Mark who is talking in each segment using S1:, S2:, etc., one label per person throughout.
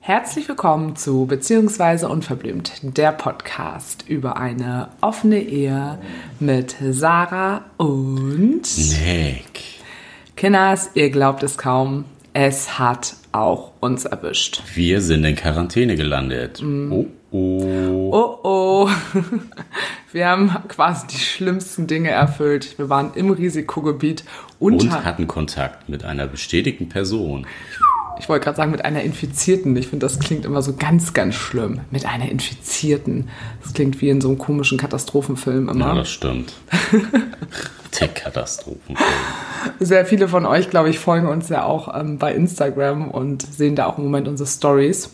S1: Herzlich willkommen zu Beziehungsweise Unverblümt, der Podcast über eine offene Ehe mit Sarah und
S2: Nick.
S1: Kinders, ihr glaubt es kaum, es hat auch uns erwischt.
S2: Wir sind in Quarantäne gelandet. Oh, oh.
S1: Oh oh, wir haben quasi die schlimmsten Dinge erfüllt. Wir waren im Risikogebiet und,
S2: Und hatten Kontakt mit einer bestätigten Person.
S1: ich wollte gerade sagen, mit einer Infizierten. Ich finde, das klingt immer so ganz, ganz schlimm. Mit einer Infizierten. Das klingt wie in so einem komischen Katastrophenfilm immer.
S2: Ja, das stimmt. Der Katastrophenfilm.
S1: Sehr viele von euch, glaube ich, folgen uns ja auch ähm, bei Instagram und sehen da auch im Moment unsere Stories.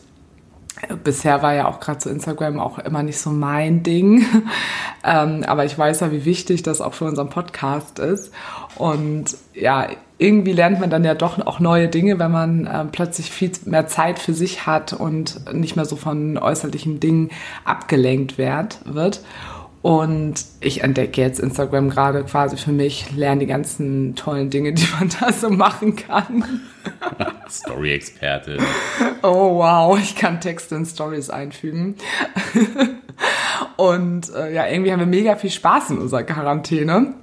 S1: Bisher war ja auch gerade so Instagram auch immer nicht so mein Ding. ähm, aber ich weiß ja, wie wichtig das auch für unseren Podcast ist. Und ja, irgendwie lernt man dann ja doch auch neue Dinge, wenn man ähm, plötzlich viel mehr Zeit für sich hat und nicht mehr so von äußerlichen Dingen abgelenkt werd, wird. Und ich entdecke jetzt Instagram gerade quasi für mich, lerne die ganzen tollen Dinge, die man da so machen kann.
S2: Story-Experte.
S1: Oh wow, ich kann Texte in Stories einfügen. Und äh, ja, irgendwie haben wir mega viel Spaß in unserer Quarantäne.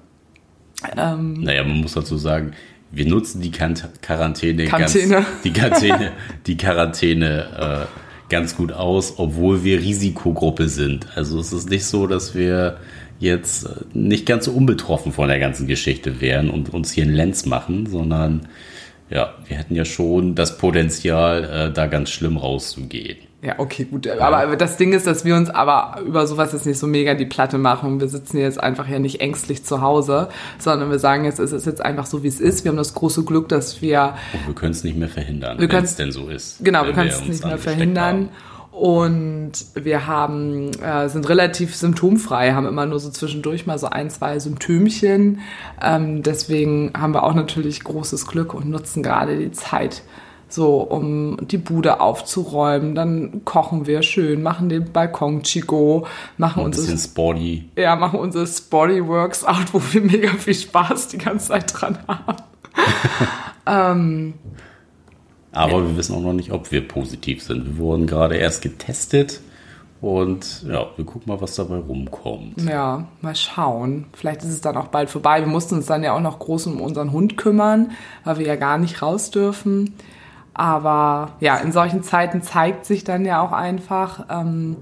S1: Ähm,
S2: Naja, man muss dazu sagen, wir nutzen die Quarantäne,
S1: Quarantäne.
S2: Ganz, die Quarantäne, die Quarantäne äh, ganz gut aus, obwohl wir Risikogruppe sind. Also es ist nicht so, dass wir jetzt äh, nicht ganz so unbetroffen von der ganzen Geschichte wären und uns hier einen Lenz machen, sondern ja, wir hätten ja schon das Potenzial, äh, da ganz schlimm rauszugehen.
S1: Ja, okay, gut. Aber das Ding ist, dass wir uns aber über sowas jetzt nicht so mega die Platte machen. Wir sitzen jetzt einfach ja nicht ängstlich zu Hause, sondern wir sagen jetzt, es ist jetzt einfach so, wie es ist. Wir haben das große Glück, dass wir
S2: Und wir können es nicht mehr verhindern, wenn es denn so ist.
S1: Genau, wir können es nicht mehr verhindern.
S2: haben.
S1: Und wir haben, äh, sind relativ symptomfrei, haben immer nur so zwischendurch mal so ein, zwei Symptömchen. Ähm, deswegen haben wir auch natürlich großes Glück und nutzen gerade die Zeit so, um die Bude aufzuräumen. Dann kochen wir schön, machen den Balkon Chico, machen
S2: Ein
S1: uns
S2: bisschen sporty.
S1: ja, machen unsere Sporty Works out, wo wir mega viel Spaß die ganze Zeit dran haben.
S2: Aber wir wissen auch noch nicht, ob wir positiv sind. Wir wurden gerade erst getestet und ja, wir gucken mal, was dabei rumkommt.
S1: Ja, mal schauen. Vielleicht ist es dann auch bald vorbei. Wir mussten uns dann ja auch noch groß um unseren Hund kümmern, weil wir ja gar nicht raus dürfen. Aber ja, in solchen Zeiten zeigt sich dann ja auch einfach, ähm,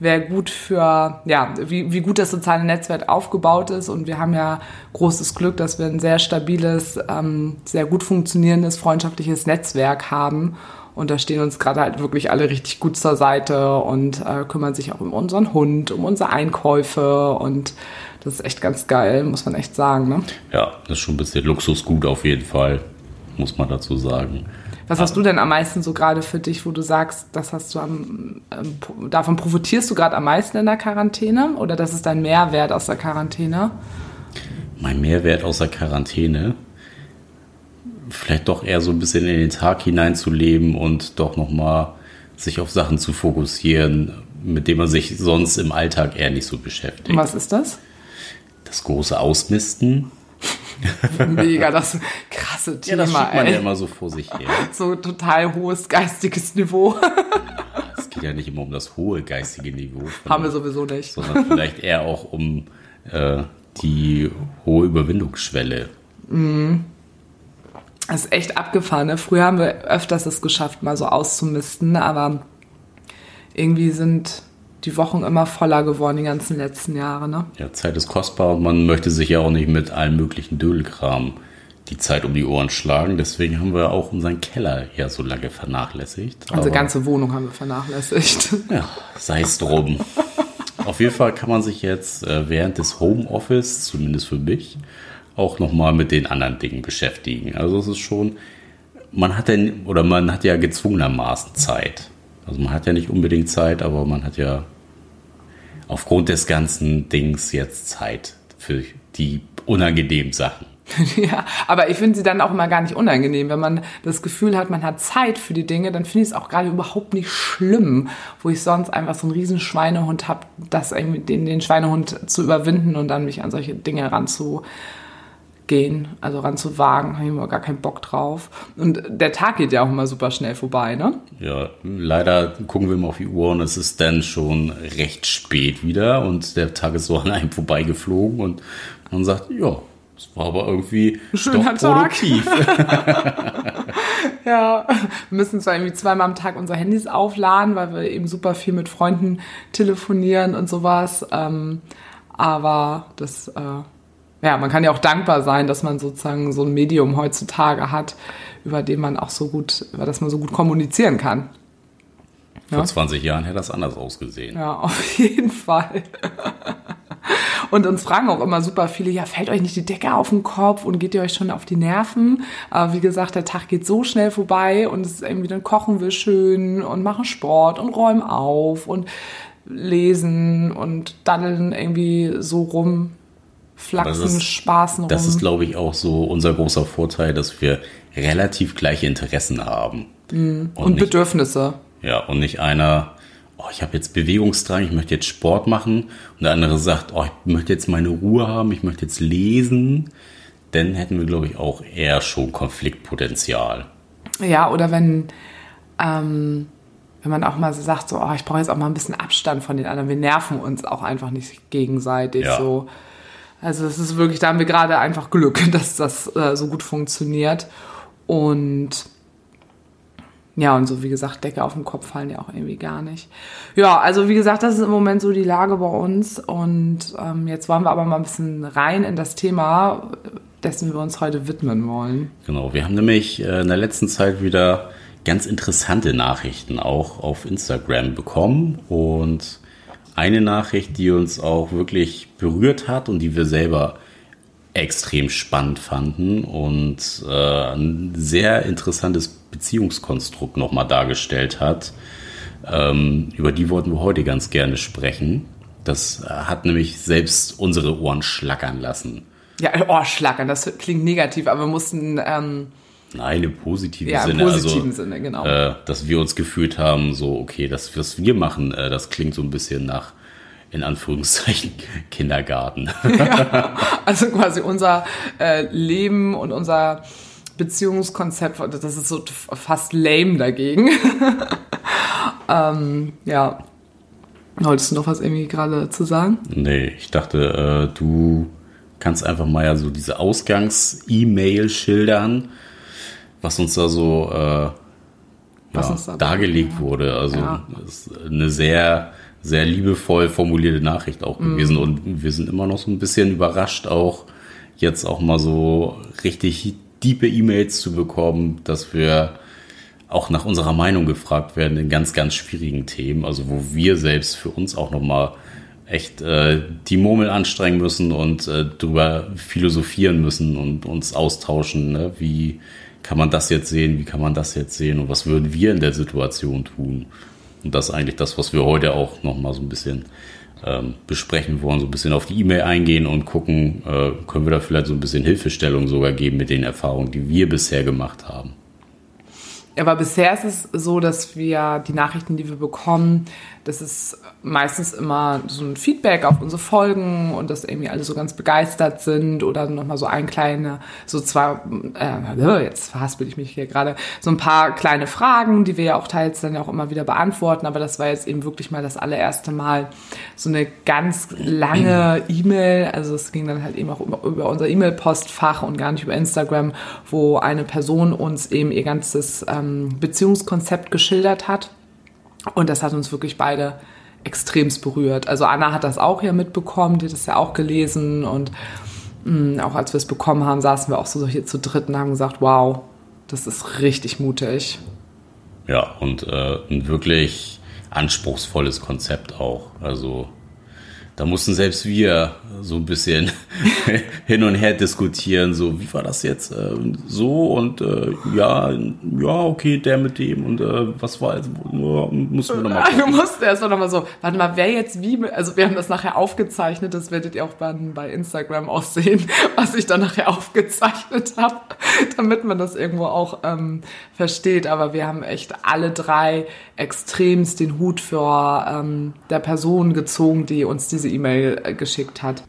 S1: wer gut für, ja, wie, wie gut das soziale Netzwerk aufgebaut ist. Und wir haben ja großes Glück, dass wir ein sehr stabiles, ähm, sehr gut funktionierendes, freundschaftliches Netzwerk haben. Und da stehen uns gerade halt wirklich alle richtig gut zur Seite und äh, kümmern sich auch um unseren Hund, um unsere Einkäufe. Und das ist echt ganz geil, muss man echt sagen. Ne?
S2: Ja, das ist schon ein bisschen Luxusgut auf jeden Fall, muss man dazu sagen.
S1: Was hast du denn am meisten so gerade für dich, wo du sagst, das hast du am, ähm, davon profitierst du gerade am meisten in der Quarantäne? Oder das ist dein Mehrwert aus der Quarantäne?
S2: Mein Mehrwert aus der Quarantäne, vielleicht doch eher so ein bisschen in den Tag hineinzuleben und doch nochmal sich auf Sachen zu fokussieren, mit denen man sich sonst im Alltag eher nicht so beschäftigt.
S1: Und was ist das?
S2: Das große Ausmisten,
S1: Mega, das krasse
S2: ja,
S1: Thema,
S2: das schiebt man ja
S1: ey.
S2: immer so vor sich her.
S1: So total hohes geistiges Niveau.
S2: Es geht ja nicht immer um das hohe geistige Niveau.
S1: Haben wir sowieso nicht.
S2: sondern vielleicht eher auch um äh, die hohe Überwindungsschwelle.
S1: Das ist echt abgefahren. Ne? Früher haben wir öfters es geschafft, mal so auszumisten, aber irgendwie sind die Wochen immer voller geworden, die ganzen letzten Jahre. Ne?
S2: Ja, Zeit ist kostbar und man möchte sich ja auch nicht mit allen möglichen Dödelkram die Zeit um die Ohren schlagen. Deswegen haben wir auch unseren Keller ja so lange vernachlässigt.
S1: Unsere
S2: Aber,
S1: ganze Wohnung haben wir vernachlässigt.
S2: Ja, sei es drum. Auf jeden Fall kann man sich jetzt äh, während des Homeoffice, zumindest für mich, auch nochmal mit den anderen Dingen beschäftigen. Also es ist schon, man hat ja, oder man hat ja gezwungenermaßen Zeit. Also man hat ja nicht unbedingt Zeit, aber man hat ja aufgrund des ganzen Dings jetzt Zeit für die unangenehmen Sachen.
S1: ja, aber ich finde sie dann auch immer gar nicht unangenehm. Wenn man das Gefühl hat, man hat Zeit für die Dinge, dann finde ich es auch gerade überhaupt nicht schlimm, wo ich sonst einfach so einen riesen Schweinehund habe, den, den Schweinehund zu überwinden und dann mich an solche Dinge ranzugehen, also ranzuwagen, habe ich immer gar keinen Bock drauf. Und der Tag geht ja auch immer super schnell vorbei, ne?
S2: Ja, leider gucken wir mal auf die Uhr und es ist dann schon recht spät wieder und der Tag ist so an einem vorbeigeflogen und man sagt, ja, es war aber irgendwie
S1: Schöner doch produktiv. ja, wir müssen zwar irgendwie zweimal am Tag unsere Handys aufladen, weil wir eben super viel mit Freunden telefonieren und sowas. Ähm, aber das, äh, ja, man kann ja auch dankbar sein, dass man sozusagen so ein Medium heutzutage hat, über dem man auch so gut, über das man so gut kommunizieren kann.
S2: Vor 20 Jahren hätte das anders ausgesehen.
S1: Ja, auf jeden Fall. Und uns fragen auch immer super viele, ja, fällt euch nicht die Decke auf den Kopf und geht ihr euch schon auf die Nerven? Aber wie gesagt, der Tag geht so schnell vorbei und es ist irgendwie, dann kochen wir schön und machen Sport und räumen auf und lesen und daddeln irgendwie so rum, flachsen, ist, spaßen rum.
S2: Das ist, glaube ich, auch so unser großer Vorteil, dass wir relativ gleiche Interessen haben.
S1: Mhm. Und, und nicht, Bedürfnisse.
S2: Ja, und nicht einer oh, ich habe jetzt Bewegungsdrang, ich möchte jetzt Sport machen. Und der andere sagt, oh, ich möchte jetzt meine Ruhe haben, ich möchte jetzt lesen. Dann hätten wir, glaube ich, auch eher schon Konfliktpotenzial.
S1: Ja, oder wenn, ähm, wenn man auch mal so sagt, so, oh, ich brauche jetzt auch mal ein bisschen Abstand von den anderen. Wir nerven uns auch einfach nicht gegenseitig ja. so. Also es ist wirklich, da haben wir gerade einfach Glück, dass das äh, so gut funktioniert. Und ja, und so wie gesagt, Decke auf den Kopf fallen ja auch irgendwie gar nicht. Ja, also wie gesagt, das ist im Moment so die Lage bei uns. Und ähm, jetzt wollen wir aber mal ein bisschen rein in das Thema, dessen wir uns heute widmen wollen.
S2: Genau, wir haben nämlich äh, in der letzten Zeit wieder ganz interessante Nachrichten auch auf Instagram bekommen. Und eine Nachricht, die uns auch wirklich berührt hat und die wir selber extrem spannend fanden und äh, ein sehr interessantes Beziehungskonstrukt nochmal dargestellt hat. Ähm, über die wollten wir heute ganz gerne sprechen. Das hat nämlich selbst unsere Ohren schlackern lassen.
S1: Ja, Ohrschlackern, das klingt negativ, aber wir mussten. Ähm,
S2: Nein, im positiven
S1: ja,
S2: Sinne.
S1: Im positiven also, Sinne, genau.
S2: Äh, dass wir uns gefühlt haben, so, okay, das, was wir machen, äh, das klingt so ein bisschen nach in Anführungszeichen Kindergarten.
S1: Ja, also quasi unser äh, Leben und unser Beziehungskonzept, das ist so fast lame dagegen. ähm, ja. Wolltest du noch was irgendwie gerade zu sagen?
S2: Nee, ich dachte, äh, du kannst einfach mal ja so diese Ausgangs-E-Mail schildern, was uns da so äh, ja, dargelegt wurde. Also ja. eine sehr sehr liebevoll formulierte Nachricht auch mhm. gewesen. Und wir sind immer noch so ein bisschen überrascht, auch jetzt auch mal so richtig diepe E-Mails zu bekommen, dass wir auch nach unserer Meinung gefragt werden in ganz, ganz schwierigen Themen. Also wo wir selbst für uns auch nochmal echt äh, die Murmel anstrengen müssen und äh, drüber philosophieren müssen und uns austauschen. Ne? Wie kann man das jetzt sehen? Wie kann man das jetzt sehen? Und was würden wir in der Situation tun? Und das ist eigentlich das, was wir heute auch nochmal so ein bisschen ähm, besprechen wollen, so ein bisschen auf die E-Mail eingehen und gucken, äh, können wir da vielleicht so ein bisschen Hilfestellung sogar geben mit den Erfahrungen, die wir bisher gemacht haben.
S1: Aber bisher ist es so, dass wir die Nachrichten, die wir bekommen, das ist meistens immer so ein Feedback auf unsere Folgen und dass irgendwie alle so ganz begeistert sind oder nochmal so ein kleine, so zwar, äh, jetzt verhaspel ich mich hier gerade, so ein paar kleine Fragen, die wir ja auch teils dann ja auch immer wieder beantworten, aber das war jetzt eben wirklich mal das allererste Mal so eine ganz lange E-Mail, also es ging dann halt eben auch über, unser E-Mail-Postfach und gar nicht über Instagram, wo eine Person uns eben ihr ganzes ähm, Beziehungskonzept geschildert hat. Und das hat uns wirklich beide extremst berührt. Also Anna hat das auch ja mitbekommen, die hat das ja auch gelesen und mh, mm, auch als wir es bekommen haben, saßen wir auch so hier zu dritt und haben gesagt, wow, das ist richtig mutig.
S2: Ja, und äh, ein wirklich anspruchsvolles Konzept auch. Also da mussten selbst wir so ein bisschen hin und her diskutieren, so wie war das jetzt äh, so und äh, ja, ja, okay, der mit dem und äh, was war jetzt, nur mussten wir
S1: nochmal Wir mussten erst nochmal so, warte mal, wer jetzt wie, also wir haben das nachher aufgezeichnet, das werdet ihr auch bei, bei Instagram auch sehen, was ich dann nachher aufgezeichnet habe, damit man das irgendwo auch ähm, versteht, aber wir haben echt alle drei extremst den Hut für ähm, der Person gezogen, die uns diese E-Mail äh, geschickt hat.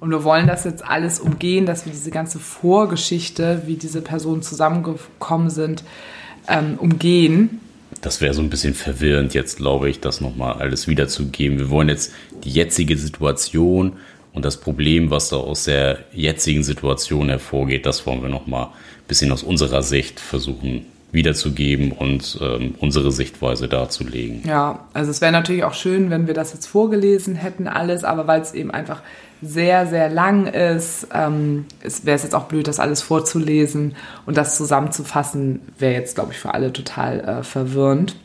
S1: Und wir wollen das jetzt alles umgehen, dass wir diese ganze Vorgeschichte, wie diese Personen zusammengekommen sind, ähm, umgehen.
S2: Das wäre so ein bisschen verwirrend jetzt, glaube ich, das nochmal alles wiederzugeben. Wir wollen jetzt die jetzige Situation und das Problem, was da aus der jetzigen Situation hervorgeht, das wollen wir nochmal ein bisschen aus unserer Sicht versuchen wiederzugeben und ähm, unsere Sichtweise darzulegen.
S1: Ja, also es wäre natürlich auch schön, wenn wir das jetzt vorgelesen hätten, alles, aber weil es eben einfach sehr, sehr lang ist, ähm, wäre es jetzt auch blöd, das alles vorzulesen und das zusammenzufassen, wäre jetzt, glaube ich, für alle total äh, verwirrend.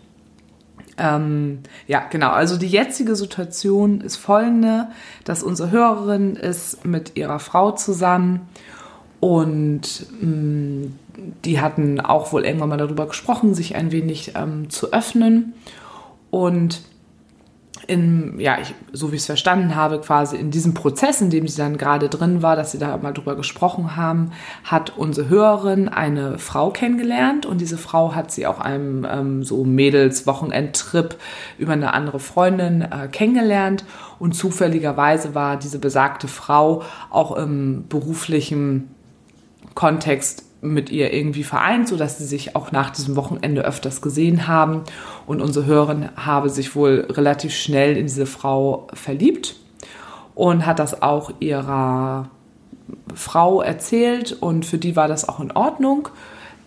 S1: Ähm, ja, genau. Also die jetzige Situation ist folgende, dass unsere Hörerin ist mit ihrer Frau zusammen und mh, mm, die hatten auch wohl irgendwann mal darüber gesprochen, sich ein wenig ähm, zu öffnen. Und in, ja, ich, so wie ich es verstanden habe, quasi in diesem Prozess, in dem sie dann gerade drin war, dass sie da mal drüber gesprochen haben, hat unsere Hörerin eine Frau kennengelernt und diese Frau hat sie auch einem ähm, so Mädels-Wochenendtrip über eine andere Freundin äh, kennengelernt und zufälligerweise war diese besagte Frau auch im beruflichen Kontext mit ihr irgendwie vereint, so dass sie sich auch nach diesem Wochenende öfters gesehen haben. Und unsere Hörerin habe sich wohl relativ schnell in diese Frau verliebt und hat das auch ihrer Frau erzählt. Und für die war das auch in Ordnung,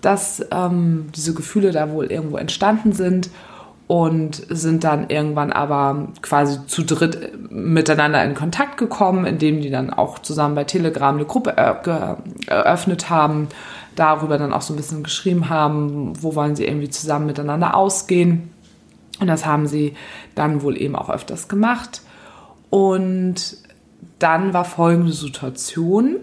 S1: dass ähm, diese Gefühle da wohl irgendwo entstanden sind und sind dann irgendwann aber quasi zu dritt miteinander in Kontakt gekommen, indem die dann auch zusammen bei Telegram eine Gruppe eröffnet haben darüber dann auch so ein bisschen geschrieben haben, wo wollen sie irgendwie zusammen miteinander ausgehen. Und das haben sie dann wohl eben auch öfters gemacht. Und dann war folgende Situation,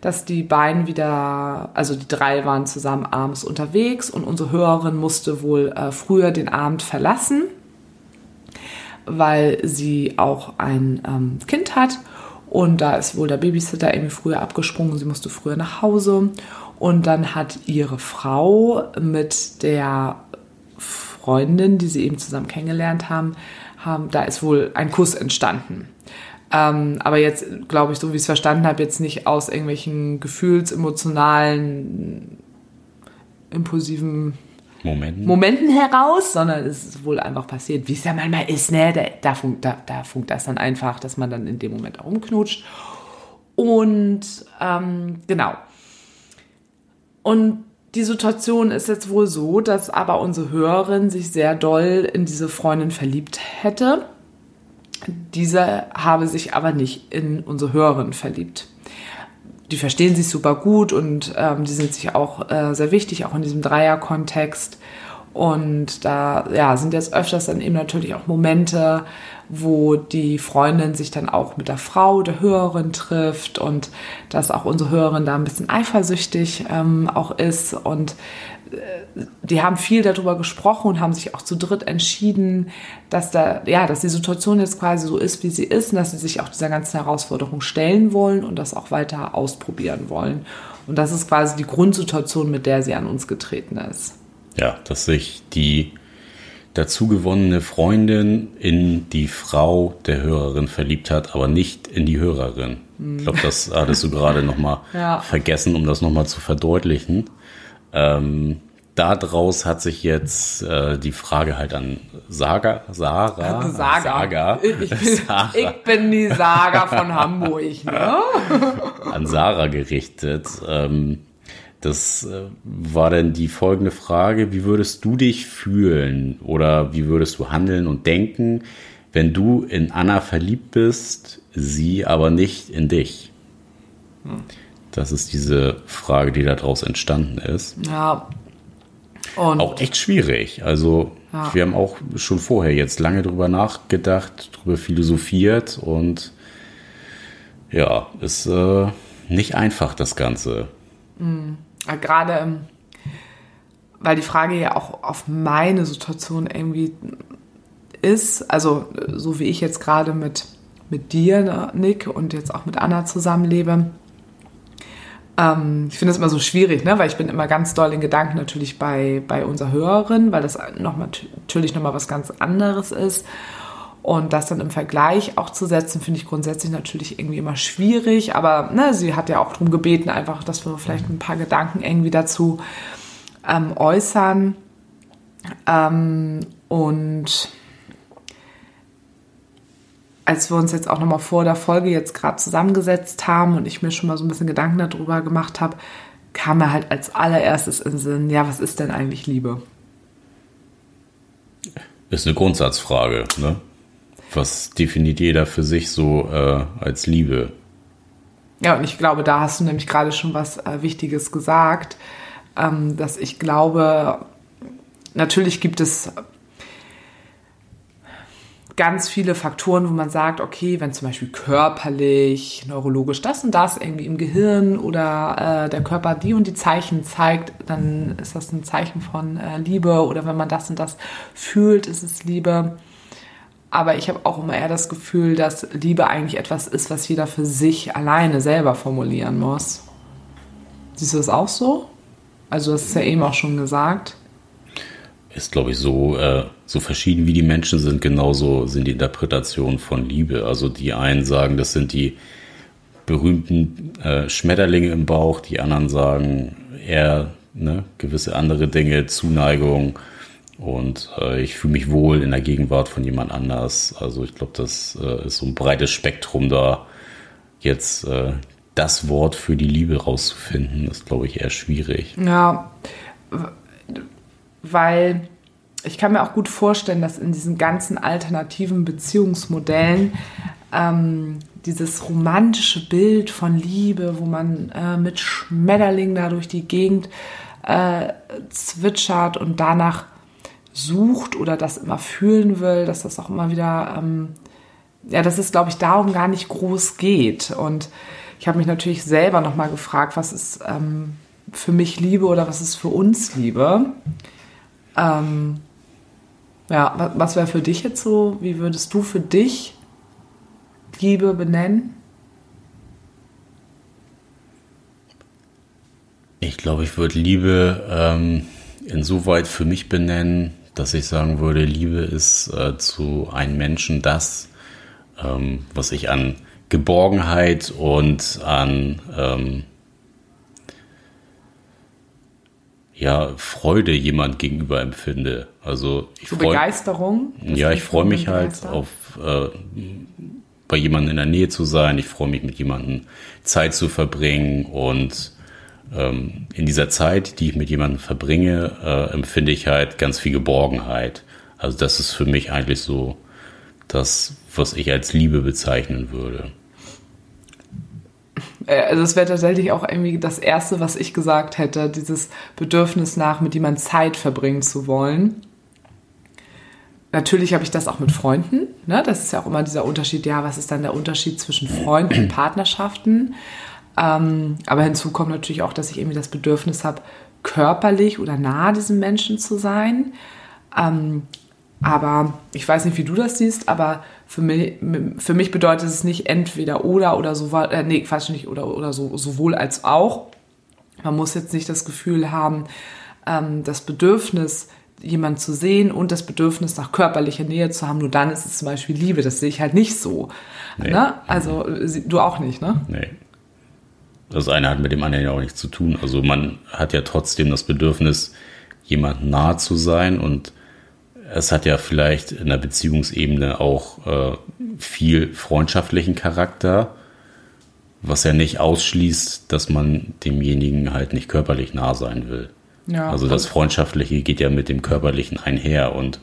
S1: dass die beiden wieder, also die drei waren zusammen abends unterwegs und unsere Hörerin musste wohl äh, früher den Abend verlassen, weil sie auch ein ähm, Kind hat. Und da ist wohl der Babysitter irgendwie früher abgesprungen, sie musste früher nach Hause. Und dann hat ihre Frau mit der Freundin, die sie eben zusammen kennengelernt haben, haben da ist wohl ein Kuss entstanden. Ähm, aber jetzt, glaube ich, so wie ich es verstanden habe, jetzt nicht aus irgendwelchen gefühlsemotionalen, impulsiven
S2: Momenten.
S1: Momenten heraus, sondern es ist wohl einfach passiert, wie es ja manchmal ist, ne? Da, da, funkt, da, da funkt das dann einfach, dass man dann in dem Moment herumknutscht. Und ähm, genau. Und die Situation ist jetzt wohl so, dass aber unsere Hörerin sich sehr doll in diese Freundin verliebt hätte. Diese habe sich aber nicht in unsere Hörerin verliebt. Die verstehen sich super gut und ähm, die sind sich auch äh, sehr wichtig, auch in diesem Dreierkontext. Und da ja, sind jetzt öfters dann eben natürlich auch Momente, wo die Freundin sich dann auch mit der Frau der Hörerin trifft und dass auch unsere Hörerin da ein bisschen eifersüchtig ähm, auch ist und äh, die haben viel darüber gesprochen und haben sich auch zu dritt entschieden, dass da, ja, dass die Situation jetzt quasi so ist, wie sie ist und dass sie sich auch dieser ganzen Herausforderung stellen wollen und das auch weiter ausprobieren wollen. Und das ist quasi die Grundsituation, mit der sie an uns getreten ist.
S2: Ja, dass sich die dazu gewonnene Freundin in die Frau der Hörerin verliebt hat, aber nicht in die Hörerin. Ich glaube, das hattest du gerade nochmal ja. vergessen, um das nochmal zu verdeutlichen. Ähm, daraus hat sich jetzt äh, die Frage halt an Saga, Sarah,
S1: Saga. Saga. Ich, bin, Sarah. ich bin die Saga von Hamburg, ne?
S2: an Sarah gerichtet. Ähm, das äh, war dann die folgende Frage, wie würdest du dich fühlen oder wie würdest du handeln und denken, wenn du in Anna verliebt bist, sie aber nicht in dich? Hm. Das ist diese Frage, die daraus entstanden ist.
S1: Ja.
S2: Und auch echt schwierig. Also ja. wir haben auch schon vorher jetzt lange drüber nachgedacht, drüber philosophiert und Ja, ist äh, nicht einfach, das Ganze.
S1: Mhm. Gerade, ähm, weil die Frage ja auch auf meine Situation irgendwie ist, also so wie ich jetzt gerade mit, mit dir, ne, Nick, und jetzt auch mit Anna zusammenlebe, ähm, ich finde es immer so schwierig, ne? weil ich bin immer ganz doll in Gedanken natürlich bei, bei unserer Hörerin, weil das noch mal, natürlich nochmal was ganz anderes ist. Und das dann im Vergleich auch zu setzen, finde ich grundsätzlich natürlich irgendwie immer schwierig. Aber ne, sie hat ja auch darum gebeten, einfach, dass wir vielleicht ein paar Gedanken irgendwie dazu ähm, äußern. Ähm, und als wir uns jetzt auch nochmal vor der Folge jetzt gerade zusammengesetzt haben und ich mir schon mal so ein bisschen Gedanken darüber gemacht habe, kam mir halt als allererstes in den Sinn, ja, was ist denn eigentlich Liebe?
S2: Ist eine Grundsatzfrage, ne? Was definiert jeder für sich so äh, als Liebe?
S1: Ja, und ich glaube, da hast du nämlich gerade schon was äh, Wichtiges gesagt, ähm, dass ich glaube, natürlich gibt es ganz viele Faktoren, wo man sagt, okay, wenn zum Beispiel körperlich, neurologisch das und das irgendwie im Gehirn oder äh, der Körper die und die Zeichen zeigt, dann ist das ein Zeichen von äh, Liebe oder wenn man das und das fühlt, ist es Liebe. Aber ich habe auch immer eher das Gefühl, dass Liebe eigentlich etwas ist, was jeder für sich alleine selber formulieren muss. Siehst du das auch so? Also, das ist ja eben auch schon gesagt
S2: ist, glaube ich, so, äh, so verschieden wie die Menschen sind, genauso sind die Interpretationen von Liebe. Also die einen sagen, das sind die berühmten äh, Schmetterlinge im Bauch, die anderen sagen eher ne, gewisse andere Dinge, Zuneigung und äh, ich fühle mich wohl in der Gegenwart von jemand anders. Also ich glaube, das äh, ist so ein breites Spektrum da. Jetzt äh, das Wort für die Liebe rauszufinden, ist, glaube ich, eher schwierig.
S1: Ja, weil ich kann mir auch gut vorstellen, dass in diesen ganzen alternativen Beziehungsmodellen ähm, dieses romantische Bild von Liebe, wo man äh, mit Schmetterling da durch die Gegend äh, zwitschert und danach sucht oder das immer fühlen will, dass das auch immer wieder, ähm, ja, dass es, glaube ich, darum gar nicht groß geht. Und ich habe mich natürlich selber nochmal gefragt, was ist ähm, für mich Liebe oder was ist für uns Liebe? Ähm, ja, was wäre für dich jetzt so? Wie würdest du für dich Liebe benennen?
S2: Ich glaube, ich würde Liebe ähm, insoweit für mich benennen, dass ich sagen würde, Liebe ist äh, zu einem Menschen das, ähm, was ich an Geborgenheit und an ähm, ja, Freude jemand gegenüber empfinde. Also ich
S1: so freu, Begeisterung?
S2: Ja, ich freue mich halt auf äh, bei jemandem in der Nähe zu sein. Ich freue mich mit jemandem Zeit zu verbringen und ähm, in dieser Zeit, die ich mit jemandem verbringe, äh, empfinde ich halt ganz viel Geborgenheit. Also das ist für mich eigentlich so das, was ich als Liebe bezeichnen würde.
S1: Äh, also es wäre tatsächlich auch irgendwie das Erste, was ich gesagt hätte, dieses Bedürfnis nach, mit jemandem Zeit verbringen zu wollen. Natürlich habe ich das auch mit Freunden. Ne? Das ist ja auch immer dieser Unterschied. Ja, was ist dann der Unterschied zwischen Freunden und Partnerschaften? Ähm, aber hinzu kommt natürlich auch, dass ich irgendwie das Bedürfnis habe, körperlich oder nah diesem Menschen zu sein. Ähm, aber ich weiß nicht, wie du das siehst, aber für mich, für mich bedeutet es nicht entweder oder oder so, äh, nee, Quatsch, nicht oder, oder so, sowohl als auch. Man muss jetzt nicht das Gefühl haben, ähm, das Bedürfnis, jemand zu sehen und das Bedürfnis nach körperlicher Nähe zu haben, nur dann ist es zum Beispiel Liebe. Das sehe ich halt nicht so. Nee. Ne? Also du auch nicht, ne?
S2: Nee. Das eine hat mit dem anderen ja auch nichts zu tun. Also man hat ja trotzdem das Bedürfnis, jemand nah zu sein und es hat ja vielleicht in der Beziehungsebene auch äh, viel freundschaftlichen Charakter, was ja nicht ausschließt, dass man demjenigen halt nicht körperlich nah sein will. Ja, also das Freundschaftliche geht ja mit dem Körperlichen einher und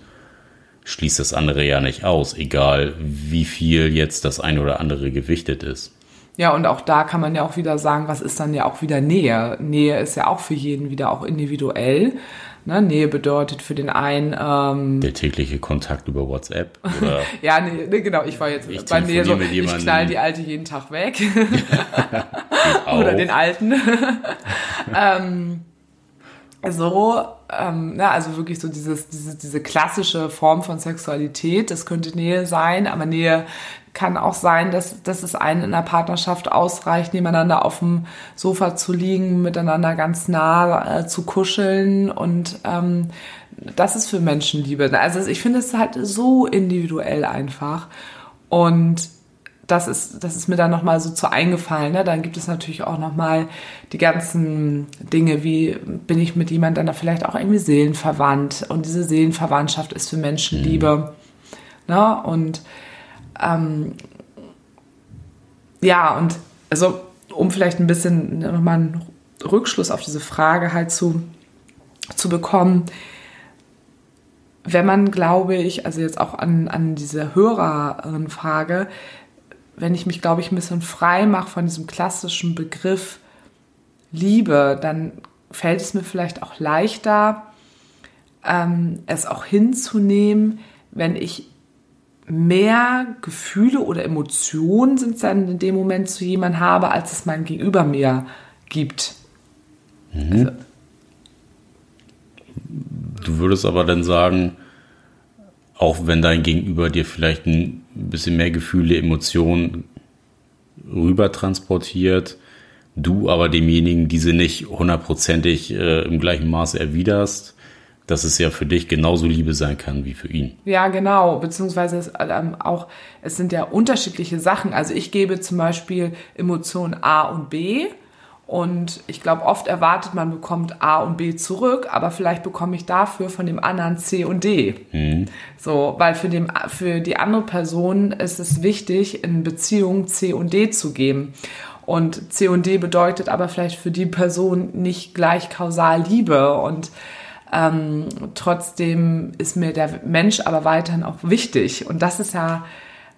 S2: schließt das andere ja nicht aus, egal wie viel jetzt das eine oder andere gewichtet ist.
S1: Ja, und auch da kann man ja auch wieder sagen, was ist dann ja auch wieder Nähe? Nähe ist ja auch für jeden wieder auch individuell. Ne? Nähe bedeutet für den einen ähm,
S2: der tägliche Kontakt über WhatsApp. Oder
S1: ja, nee, nee, genau. Ich war jetzt
S2: Ich
S1: bei Nähe so, ich knall die alte jeden Tag weg. Oder den alten. ähm, so, ähm, na, also wirklich so dieses, diese, diese klassische Form von Sexualität, das könnte Nähe sein, aber Nähe kann auch sein, dass, dass es einen in einer Partnerschaft ausreicht, nebeneinander auf dem Sofa zu liegen, miteinander ganz nah äh, zu kuscheln und ähm, das ist für Menschen Liebe. Also ich finde es halt so individuell einfach und das ist, das ist mir dann nochmal so zu eingefallen. Ne? Dann gibt es natürlich auch nochmal die ganzen Dinge, wie bin ich mit jemandem dann vielleicht auch irgendwie seelenverwandt. Und diese Seelenverwandtschaft ist für Menschen Liebe. Ne? Und ähm, ja, und also um vielleicht ein bisschen nochmal einen Rückschluss auf diese Frage halt zu, zu bekommen, wenn man, glaube ich, also jetzt auch an, an diese Hörerin-Frage, wenn ich mich, glaube ich, ein bisschen frei mache von diesem klassischen Begriff Liebe, dann fällt es mir vielleicht auch leichter, ähm, es auch hinzunehmen, wenn ich mehr Gefühle oder Emotionen sind dann in dem Moment zu jemandem habe, als es mein Gegenüber mir gibt. Also,
S2: Du würdest aber dann sagen, auch wenn dein Gegenüber dir vielleicht ein bisschen mehr Gefühle, Emotionen rüber transportiert, du aber demjenigen diese nicht hundertprozentig äh, im gleichen Maße erwiderst, dass es ja für dich genauso Liebe sein kann wie für ihn.
S1: Ja, genau. Beziehungsweise es, ähm, auch, es sind ja unterschiedliche Sachen. Also ich gebe zum Beispiel Emotionen A und B. Und ich glaube, oft erwartet man bekommt A und B zurück, aber vielleicht bekomme ich dafür von dem anderen C und D. So, weil für, dem, für die andere Person ist es wichtig, in Beziehungen C und D zu geben. Und C und D bedeutet aber vielleicht für die Person nicht gleich kausal Liebe. Und ähm, trotzdem ist mir der Mensch aber weiterhin auch wichtig. Und das ist ja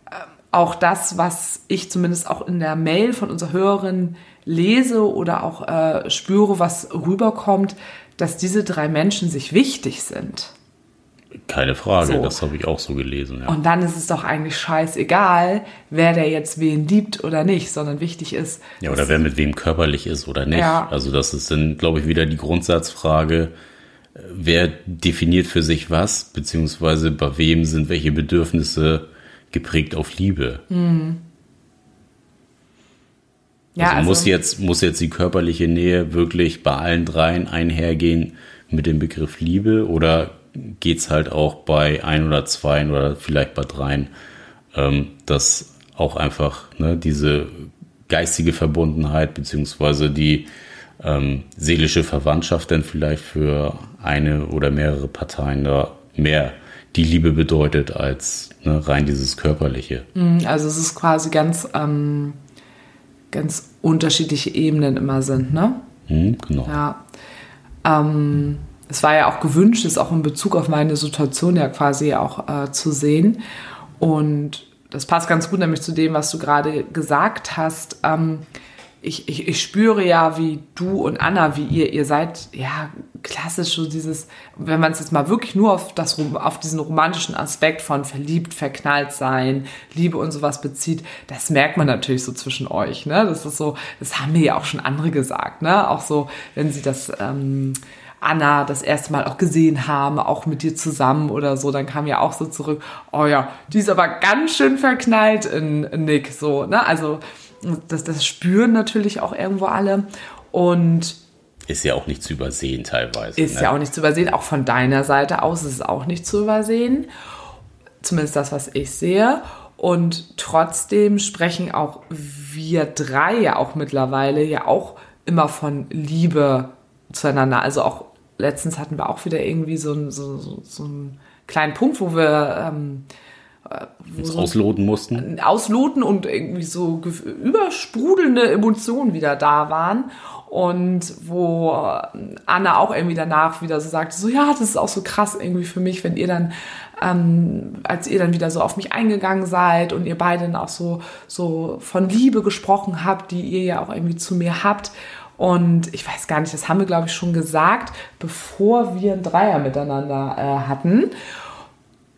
S1: äh, auch das, was ich zumindest auch in der Mail von unserer Hörerin lese oder auch äh, spüre, was rüberkommt, dass diese drei Menschen sich wichtig sind.
S2: Keine Frage,
S1: So.
S2: das habe ich auch so gelesen. Ja.
S1: Und dann ist es doch eigentlich scheißegal, wer der jetzt wen liebt oder nicht, sondern wichtig ist,
S2: Ja, oder wer mit wem körperlich ist oder nicht.
S1: Ja.
S2: Also das ist dann, glaube ich, wieder die Grundsatzfrage, wer definiert für sich was, beziehungsweise bei wem sind welche Bedürfnisse geprägt auf Liebe.
S1: ja,
S2: also, muss, jetzt, muss jetzt die körperliche Nähe wirklich bei allen dreien einhergehen mit dem Begriff Liebe oder geht's halt auch bei ein oder zwei oder vielleicht bei dreien, ähm, dass auch einfach ne, diese geistige Verbundenheit beziehungsweise die ähm, seelische Verwandtschaft dann vielleicht für eine oder mehrere Parteien da mehr die Liebe bedeutet als ne, rein dieses körperliche.
S1: also es ist quasi ganz, ähm, ganz unterschiedliche Ebenen immer sind, ne?
S2: Hm, genau.
S1: Ja. Ähm, es war ja auch gewünscht, es auch in Bezug auf meine Situation ja quasi auch äh, zu sehen. Und das passt ganz gut nämlich zu dem, was du gerade gesagt hast. Ähm, ich, ich, ich spüre ja, wie du und Anna, wie ihr, ihr seid ja klassisch so dieses, wenn man es jetzt mal wirklich nur auf, das, auf diesen romantischen Aspekt von verliebt, verknallt sein, Liebe und sowas bezieht, das merkt man natürlich so zwischen euch. Ne? Das ist so, das haben mir ja auch schon andere gesagt. Ne? Auch so, wenn sie das ähm, Anna das erste Mal auch gesehen haben, auch mit dir zusammen oder so, dann kam ja auch so zurück, oh ja, die ist aber ganz schön verknallt in, in Nick, so, ne? Also das, das spüren natürlich auch irgendwo alle und
S2: Ist ja auch nicht zu übersehen teilweise.
S1: ist
S2: ne?
S1: ja auch nicht zu übersehen, auch von deiner Seite aus ist es auch nicht zu übersehen, zumindest das, was ich sehe. Und trotzdem sprechen auch wir drei ja auch mittlerweile ja auch immer von Liebe zueinander. Also auch letztens hatten wir auch wieder irgendwie so, einen- so, so, so einen kleinen Punkt, wo wir, ähm,
S2: wo so ausloten mussten.
S1: Ausloten und irgendwie so übersprudelnde Emotionen wieder da waren und wo Anna auch irgendwie danach wieder so sagte, so ja, das ist auch so krass irgendwie für mich, wenn ihr dann, ähm, als ihr dann wieder so auf mich eingegangen seid und ihr beide dann auch so, so von Liebe gesprochen habt, die ihr ja auch irgendwie zu mir habt. Und ich weiß gar nicht, das haben wir, glaube ich, schon gesagt, bevor wir ein Dreier miteinander äh, hatten.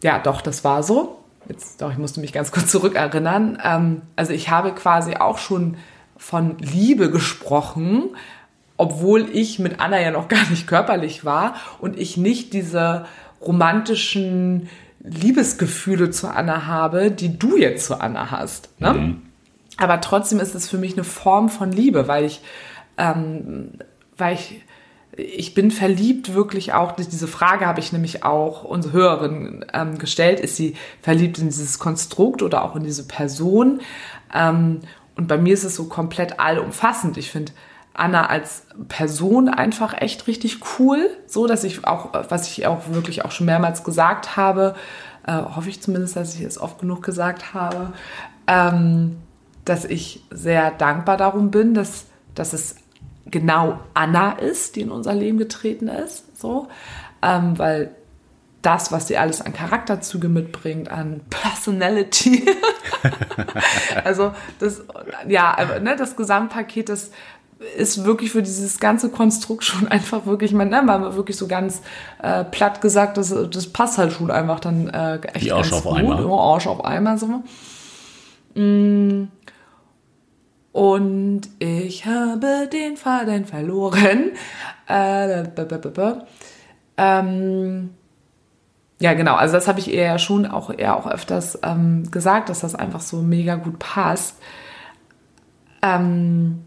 S1: Ja, doch, das war so. Jetzt, doch, ich musste mich ganz kurz zurückerinnern. Ähm, also ich habe quasi auch schon von Liebe gesprochen, obwohl ich mit Anna ja noch gar nicht körperlich war und ich nicht diese romantischen Liebesgefühle zu Anna habe, die du jetzt zu Anna hast. Ne? Mhm. Aber trotzdem ist es für mich eine Form von Liebe, weil ich, ähm, weil ich, ich bin verliebt wirklich auch, diese Frage habe ich nämlich auch unsere Hörerin ähm, gestellt, ist sie verliebt in dieses Konstrukt oder auch in diese Person? Ähm, und bei mir ist es so komplett allumfassend. Ich finde Anna als Person einfach echt richtig cool. So, dass ich auch, was ich auch wirklich auch schon mehrmals gesagt habe, äh, hoffe ich zumindest, dass ich es oft genug gesagt habe, ähm, dass ich sehr dankbar darum bin, dass, dass es genau Anna ist, die in unser Leben getreten ist. So, ähm, weil das, was sie alles an Charakterzüge mitbringt, an Personality. also das, ja, ne, das Gesamtpaket, das ist wirklich für dieses ganze Konstrukt schon einfach wirklich, man, ne, mal wirklich so ganz äh, platt gesagt, das, das passt halt schon einfach dann äh, echt
S2: Wie Arsch
S1: ganz
S2: auf gut. Eimer.
S1: Ja, Arsch auf Eimer, so. Mm. Und ich habe den Faden verloren. Äh, ähm, ja, genau. Also das habe ich ihr ja schon auch eher auch öfters ähm, gesagt, dass das einfach so mega gut passt. Ähm,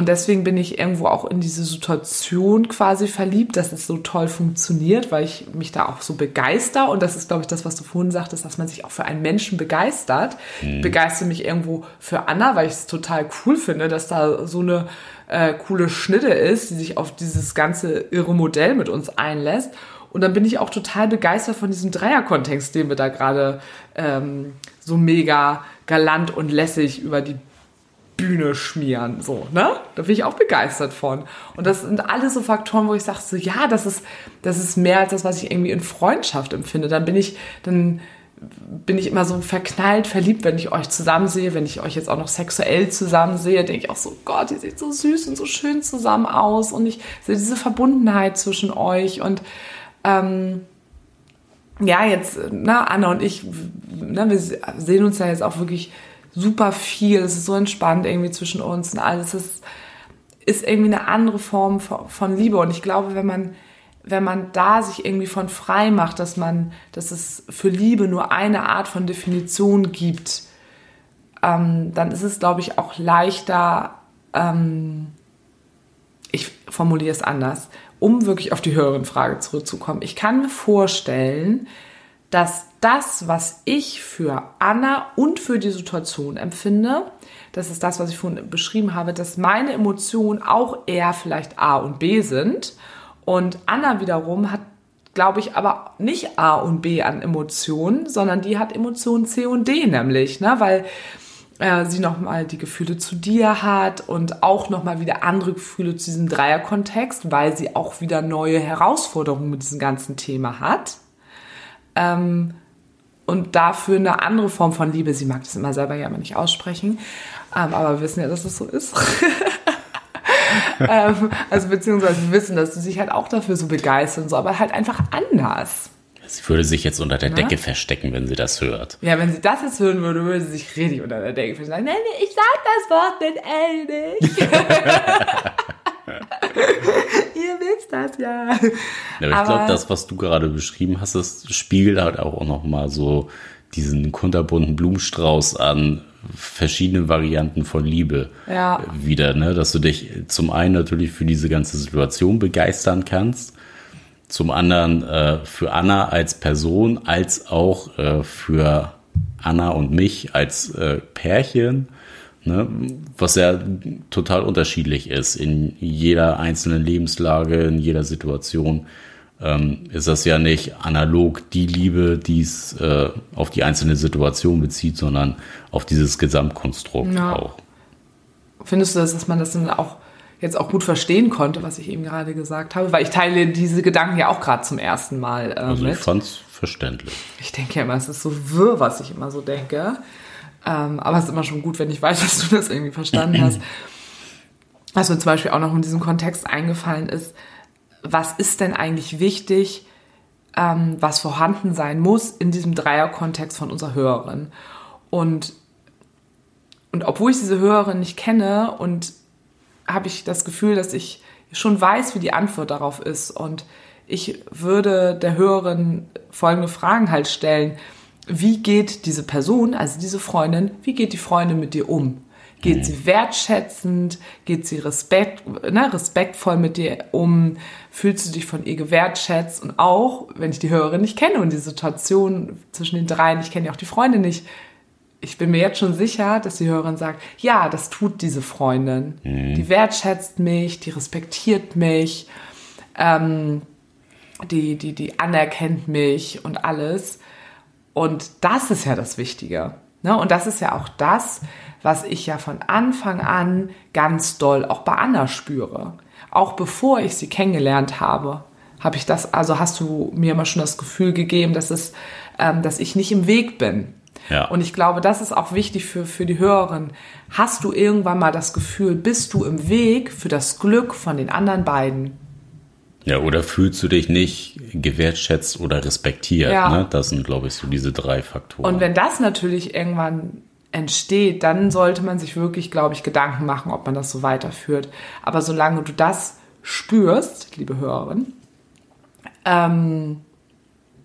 S1: und deswegen bin ich irgendwo auch in diese Situation quasi verliebt, dass es so toll funktioniert, weil ich mich da auch so begeister. Und das ist, glaube ich, das, was du vorhin sagtest, dass man sich auch für einen Menschen begeistert. Mhm. Ich begeistere mich irgendwo für Anna, weil ich es total cool finde, dass da so eine äh, coole Schnitte ist, die sich auf dieses ganze irre Modell mit uns einlässt. Und dann bin ich auch total begeistert von diesem Dreierkontext, den wir da gerade ähm, so mega galant und lässig über die Bühne schmieren, so, ne? Da bin ich auch begeistert von. Und das sind alles so Faktoren, wo ich sage, so, ja, das ist, das ist mehr als das, was ich irgendwie in Freundschaft empfinde. Dann bin ich, dann bin ich immer so verknallt, verliebt, wenn ich euch zusammen sehe, wenn ich euch jetzt auch noch sexuell zusammen sehe, denke ich auch so, Gott, ihr seht so süß und so schön zusammen aus und ich sehe diese Verbundenheit zwischen euch und ähm, ja, jetzt, na, ne, Anna und ich, na, ne, wir sehen uns ja jetzt auch wirklich super viel. Es ist so entspannt irgendwie zwischen uns und alles. Es ist, irgendwie eine andere Form von Liebe. Und ich glaube, wenn man, wenn man da sich irgendwie von frei macht, dass man, dass es für Liebe nur eine Art von Definition gibt, ähm, dann ist es, glaube ich, auch leichter, ähm, ich formuliere es anders, um wirklich auf die höheren Frage zurückzukommen. Ich kann mir vorstellen, dass das, was ich für Anna und für die Situation empfinde, das ist das, was ich vorhin beschrieben habe, dass meine Emotionen auch eher vielleicht A und B sind. Und Anna wiederum hat, glaube ich, aber nicht A und B an Emotionen, sondern die hat Emotionen C und D nämlich, ne? weil äh, sie nochmal die Gefühle zu dir hat und auch nochmal wieder andere Gefühle zu diesem Dreierkontext, weil sie auch wieder neue Herausforderungen mit diesem ganzen Thema hat. Ähm, und dafür eine andere Form von Liebe. Sie mag das immer selber ja immer nicht aussprechen, ähm, aber wir wissen ja, dass es so ist. ähm, also beziehungsweise wir wissen, dass sie sich halt auch dafür so begeistern, so, aber halt einfach anders.
S2: Sie würde sich jetzt unter der Na? Decke verstecken, wenn sie das hört.
S1: Ja, wenn sie das jetzt hören würde, würde sie sich richtig unter der Decke verstecken. Nein, ich sag das Wort mit L nicht. Ihr wisst das ja. ja
S2: aber ich glaube, das, was du gerade beschrieben hast, das spiegelt halt auch noch mal so diesen kunterbunten Blumenstrauß an verschiedenen Varianten von Liebe
S1: ja.
S2: wieder, ne? Dass du dich zum einen natürlich für diese ganze Situation begeistern kannst zum anderen äh, für Anna als Person, als auch äh, für Anna und mich als äh, Pärchen, ne, was ja total unterschiedlich ist in jeder einzelnen Lebenslage, in jeder Situation. ähm, ist das ja nicht analog die Liebe, die es äh, auf die einzelne Situation bezieht, sondern auf dieses Gesamtkonstrukt ja. auch.
S1: Findest du, dass man das dann auch jetzt auch gut verstehen konnte, was ich eben gerade gesagt habe? Weil ich teile diese Gedanken ja auch gerade zum ersten Mal äh,
S2: also ich fand es verständlich.
S1: Ich denke ja immer, es ist so wirr, was ich immer so denke. Ähm, aber es ist immer schon gut, wenn ich weiß, dass du das irgendwie verstanden hast. Was mir zum Beispiel auch noch in diesem Kontext eingefallen ist, was ist denn eigentlich wichtig, ähm, was vorhanden sein muss in diesem Dreierkontext von unserer Hörerin? Und, und obwohl ich diese Hörerin nicht kenne und habe ich das Gefühl, dass ich schon weiß, wie die Antwort darauf ist. Und ich würde der Hörerin folgende Fragen halt stellen. Wie geht diese Person, also diese Freundin, wie geht die Freundin mit dir um? Geht mhm. sie wertschätzend? Geht sie respekt, ne, respektvoll mit dir um? Fühlst du dich von ihr gewertschätzt? Und auch, wenn ich die Hörerin nicht kenne und die Situation zwischen den dreien, ich kenne ja auch die Freundin nicht, ich bin mir jetzt schon sicher, dass die Hörerin sagt, ja, das tut diese Freundin. Mhm. Die wertschätzt mich, die respektiert mich, ähm, die, die, die anerkennt mich und alles. Und das ist ja das Wichtige. Ne? Und das ist ja auch das, was ich ja von Anfang an ganz doll auch bei Anna spüre. Auch bevor ich sie kennengelernt habe, habe ich das, also hast du mir immer schon das Gefühl gegeben, dass es, ähm, dass ich nicht im Weg bin. Ja. Und ich glaube, das ist auch wichtig für, für die Hörerin. Hast du irgendwann mal das Gefühl, bist du im Weg für das Glück von den anderen beiden?
S2: Ja, oder fühlst du dich nicht gewertschätzt oder respektiert? Ja. Ne? Das sind, glaube ich, so diese drei Faktoren.
S1: Und wenn das natürlich irgendwann entsteht, dann sollte man sich wirklich, glaube ich, Gedanken machen, ob man das so weiterführt. Aber solange du das spürst, liebe Hörerin, ähm,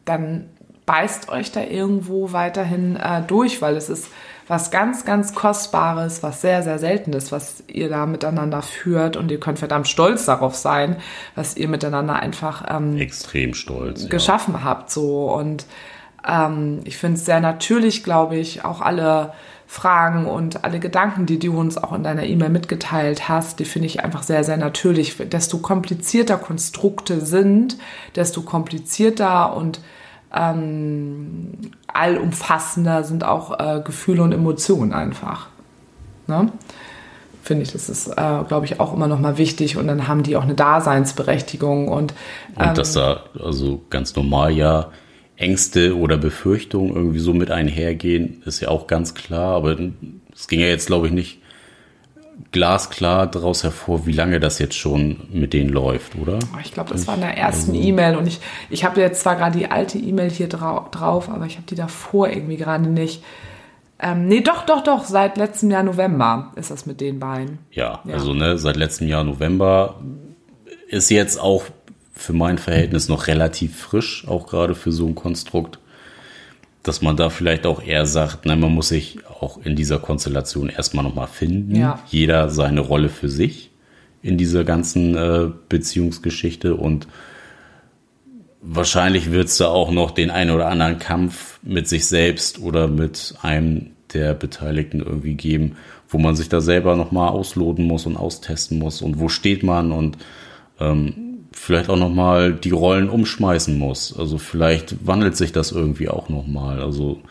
S1: dann beißt euch da irgendwo weiterhin äh, durch, weil es ist was ganz, ganz Kostbares, was sehr, sehr Seltenes, was ihr da miteinander führt und ihr könnt verdammt stolz darauf sein, was ihr miteinander einfach ähm,
S2: extrem stolz
S1: geschaffen ja. habt. So und ähm, ich finde es sehr natürlich, glaube ich, auch alle Fragen und alle Gedanken, die du uns auch in deiner E-Mail mitgeteilt hast, die finde ich einfach sehr, sehr natürlich. Desto komplizierter Konstrukte sind, desto komplizierter und ähm, allumfassender sind auch äh, Gefühle und Emotionen einfach. Ne? Finde ich, das ist, äh, glaube ich, auch immer noch mal wichtig und dann haben die auch eine Daseinsberechtigung und,
S2: ähm, und dass da also ganz normal ja Ängste oder Befürchtungen irgendwie so mit einhergehen, ist ja auch ganz klar, aber es ging ja jetzt, glaube ich, nicht glasklar daraus hervor, wie lange das jetzt schon mit denen läuft, oder?
S1: Oh, ich glaube, das war in der ersten also, E-Mail und ich, ich habe jetzt zwar gerade die alte E-Mail hier drau drauf, aber ich habe die davor irgendwie gerade nicht. Ähm, nee, doch, doch, doch, seit letztem Jahr November ist das mit den beiden.
S2: Ja, ja, also ne, seit letztem Jahr November ist jetzt auch für mein Verhältnis noch relativ frisch, auch gerade für so ein Konstrukt dass man da vielleicht auch eher sagt, nein, man muss sich auch in dieser Konstellation erstmal nochmal finden. Ja. Jeder seine Rolle für sich in dieser ganzen äh, Beziehungsgeschichte und wahrscheinlich wird es da auch noch den einen oder anderen Kampf mit sich selbst oder mit einem der Beteiligten irgendwie geben, wo man sich da selber nochmal ausloten muss und austesten muss und wo steht man und ähm, vielleicht auch nochmal die Rollen umschmeißen muss. Also vielleicht wandelt sich das irgendwie auch nochmal. Also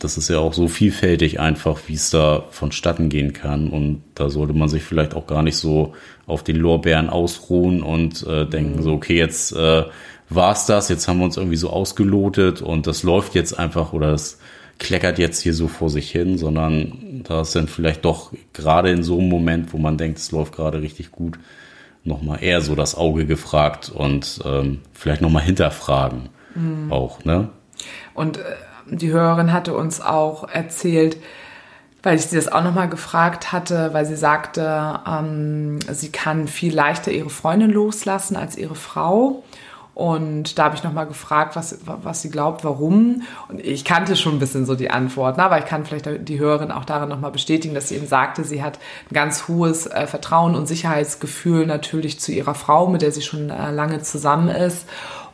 S2: das ist ja auch so vielfältig einfach, wie es da vonstatten gehen kann. Und da sollte man sich vielleicht auch gar nicht so auf den Lorbeeren ausruhen und äh, denken, mhm. so, okay, jetzt äh, war's das, jetzt haben wir uns irgendwie so ausgelotet und das läuft jetzt einfach oder das kleckert jetzt hier so vor sich hin, sondern da ist dann vielleicht doch gerade in so einem Moment, wo man denkt, es läuft gerade richtig gut, nochmal eher so das Auge gefragt und ähm, vielleicht nochmal hinterfragen mhm. auch, ne?
S1: Und äh, die Hörerin hatte uns auch erzählt, weil ich sie das auch nochmal gefragt hatte, weil sie sagte, ähm, sie kann viel leichter ihre Freundin loslassen als ihre Frau. Und da habe ich nochmal gefragt, was, was sie glaubt, warum. Und ich kannte schon ein bisschen so die Antwort, ne? aber ich kann vielleicht die Hörerin auch darin nochmal bestätigen, dass sie eben sagte, sie hat ein ganz hohes äh, Vertrauen und Sicherheitsgefühl natürlich zu ihrer Frau, mit der sie schon äh, lange zusammen ist.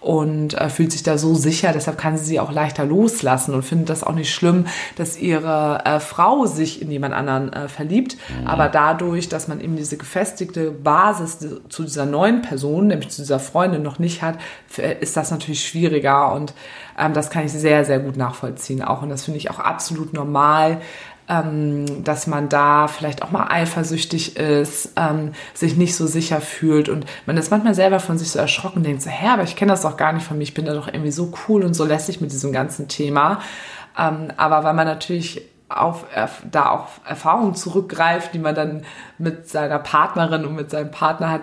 S1: Und äh, fühlt sich da so sicher, deshalb kann sie sie auch leichter loslassen und findet das auch nicht schlimm, dass ihre äh, Frau sich in jemand anderen äh, verliebt. Mhm. Aber dadurch, dass man eben diese gefestigte Basis zu dieser neuen Person, nämlich zu dieser Freundin noch nicht hat, ist das natürlich schwieriger und ähm, das kann ich sehr, sehr gut nachvollziehen auch. Und das finde ich auch absolut normal, ähm, dass man da vielleicht auch mal eifersüchtig ist, ähm, sich nicht so sicher fühlt und man ist manchmal selber von sich so erschrocken denkt so, hä, aber ich kenne das doch gar nicht von mir, ich bin da doch irgendwie so cool und so lässig mit diesem ganzen Thema. Ähm, aber weil man natürlich auf, da auch Erfahrungen zurückgreift, die man dann mit seiner Partnerin und mit seinem Partner hat,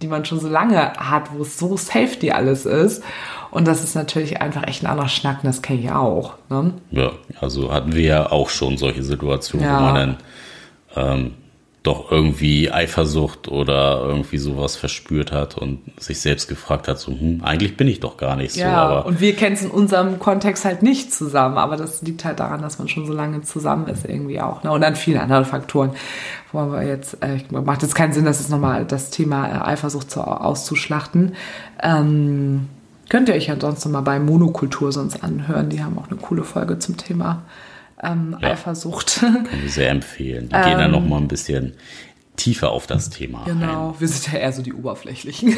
S1: die man schon so lange hat, wo es so safety alles ist. Und das ist natürlich einfach echt ein anderer Schnack, das kenne ich auch. Ne?
S2: Ja, also hatten wir ja auch schon solche Situationen, ja. wo man dann ähm, doch irgendwie Eifersucht oder irgendwie sowas verspürt hat und sich selbst gefragt hat, so, hm, eigentlich bin ich doch gar nicht so.
S1: Ja, aber und wir kennen es in unserem Kontext halt nicht zusammen, aber das liegt halt daran, dass man schon so lange zusammen ist irgendwie auch. Ne? Und an vielen anderen Faktoren, wo wir jetzt, äh, macht jetzt keinen Sinn, das ist nochmal das Thema äh, Eifersucht zu, auszuschlachten. Ähm, Könnt ihr euch ansonsten mal bei Monokultur sonst anhören. Die haben auch eine coole Folge zum Thema ähm, ja, Eifersucht.
S2: Kann ich sehr empfehlen. Die ähm, gehen dann noch mal ein bisschen tiefer auf das Thema.
S1: Genau, ein. wir sind ja eher so die Oberflächlichen.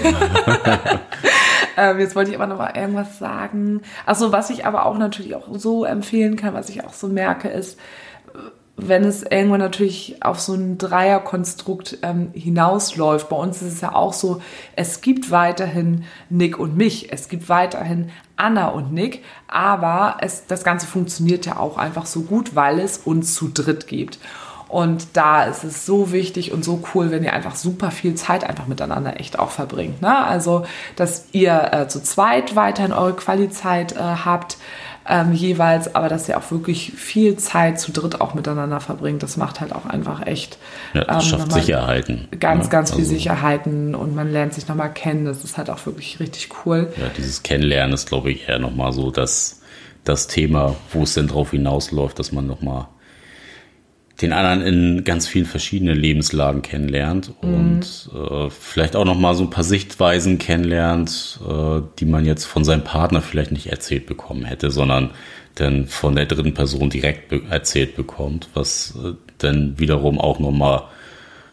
S1: ähm, jetzt wollte ich aber noch mal irgendwas sagen. Also was ich aber auch natürlich auch so empfehlen kann, was ich auch so merke, ist, wenn es irgendwann natürlich auf so ein Dreierkonstrukt ähm, hinausläuft. Bei uns ist es ja auch so, es gibt weiterhin Nick und mich, es gibt weiterhin Anna und Nick, aber es, das Ganze funktioniert ja auch einfach so gut, weil es uns zu dritt gibt. Und da ist es so wichtig und so cool, wenn ihr einfach super viel Zeit einfach miteinander echt auch verbringt. Ne? Also, dass ihr äh, zu zweit weiterhin eure Qualizeit äh, habt, ähm, jeweils, aber dass ihr auch wirklich viel Zeit zu dritt auch miteinander verbringt, das macht halt auch einfach echt.
S2: Ja, das ähm, schafft Sicherheiten.
S1: Ganz, ja, ganz viel also, Sicherheiten und man lernt sich nochmal kennen. Das ist halt auch wirklich richtig cool.
S2: Ja, dieses Kennenlernen ist, glaube ich, eher nochmal so das, das Thema, wo es denn drauf hinausläuft, dass man nochmal den anderen in ganz vielen verschiedenen Lebenslagen kennenlernt mhm. und äh, vielleicht auch noch mal so ein paar Sichtweisen kennenlernt, äh, die man jetzt von seinem Partner vielleicht nicht erzählt bekommen hätte, sondern dann von der dritten Person direkt be erzählt bekommt, was äh, dann wiederum auch noch mal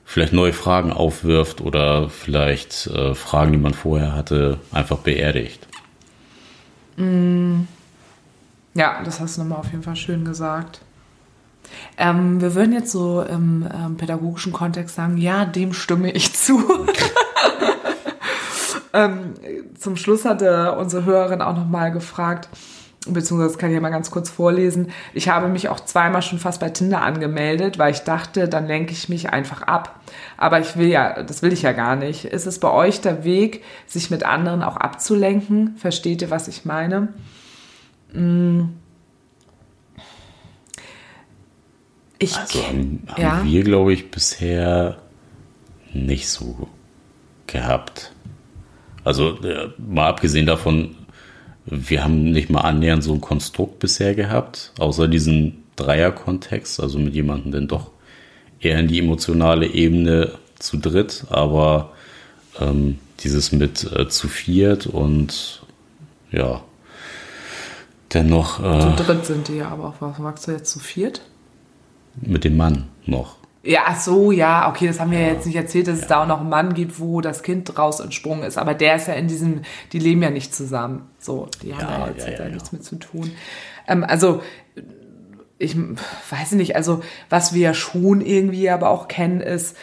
S2: vielleicht neue Fragen aufwirft oder vielleicht äh, Fragen, die man vorher hatte, einfach beerdigt.
S1: Mhm. Ja, das hast du nochmal auf jeden Fall schön gesagt. Ähm, wir würden jetzt so im ähm, pädagogischen Kontext sagen, ja, dem stimme ich zu. ähm, zum Schluss hatte unsere Hörerin auch nochmal gefragt, beziehungsweise kann ich ja mal ganz kurz vorlesen. Ich habe mich auch zweimal schon fast bei Tinder angemeldet, weil ich dachte, dann lenke ich mich einfach ab. Aber ich will ja, das will ich ja gar nicht. Ist es bei euch der Weg, sich mit anderen auch abzulenken? Versteht ihr, was ich meine? Mmh
S2: Ich also haben, haben ja. wir, glaube ich, bisher nicht so gehabt. Also äh, mal abgesehen davon, wir haben nicht mal annähernd so ein Konstrukt bisher gehabt, außer diesen Dreier-Kontext, also mit jemandem denn doch eher in die emotionale Ebene zu dritt, aber ähm, dieses mit äh, zu viert und ja, dennoch.
S1: Äh, zu dritt sind die ja, aber was magst du jetzt zu viert?
S2: Mit dem Mann noch.
S1: Ja, ach so, ja, okay, das haben wir ja. jetzt nicht erzählt, dass es da auch noch einen Mann gibt, wo das Kind raus entsprungen ist. Aber der ist ja in diesem, die leben ja nicht zusammen. So, die haben ja, ja jetzt ja, da nichts mit zu tun. Ähm, also, ich weiß nicht, also was wir ja schon irgendwie aber auch kennen, ist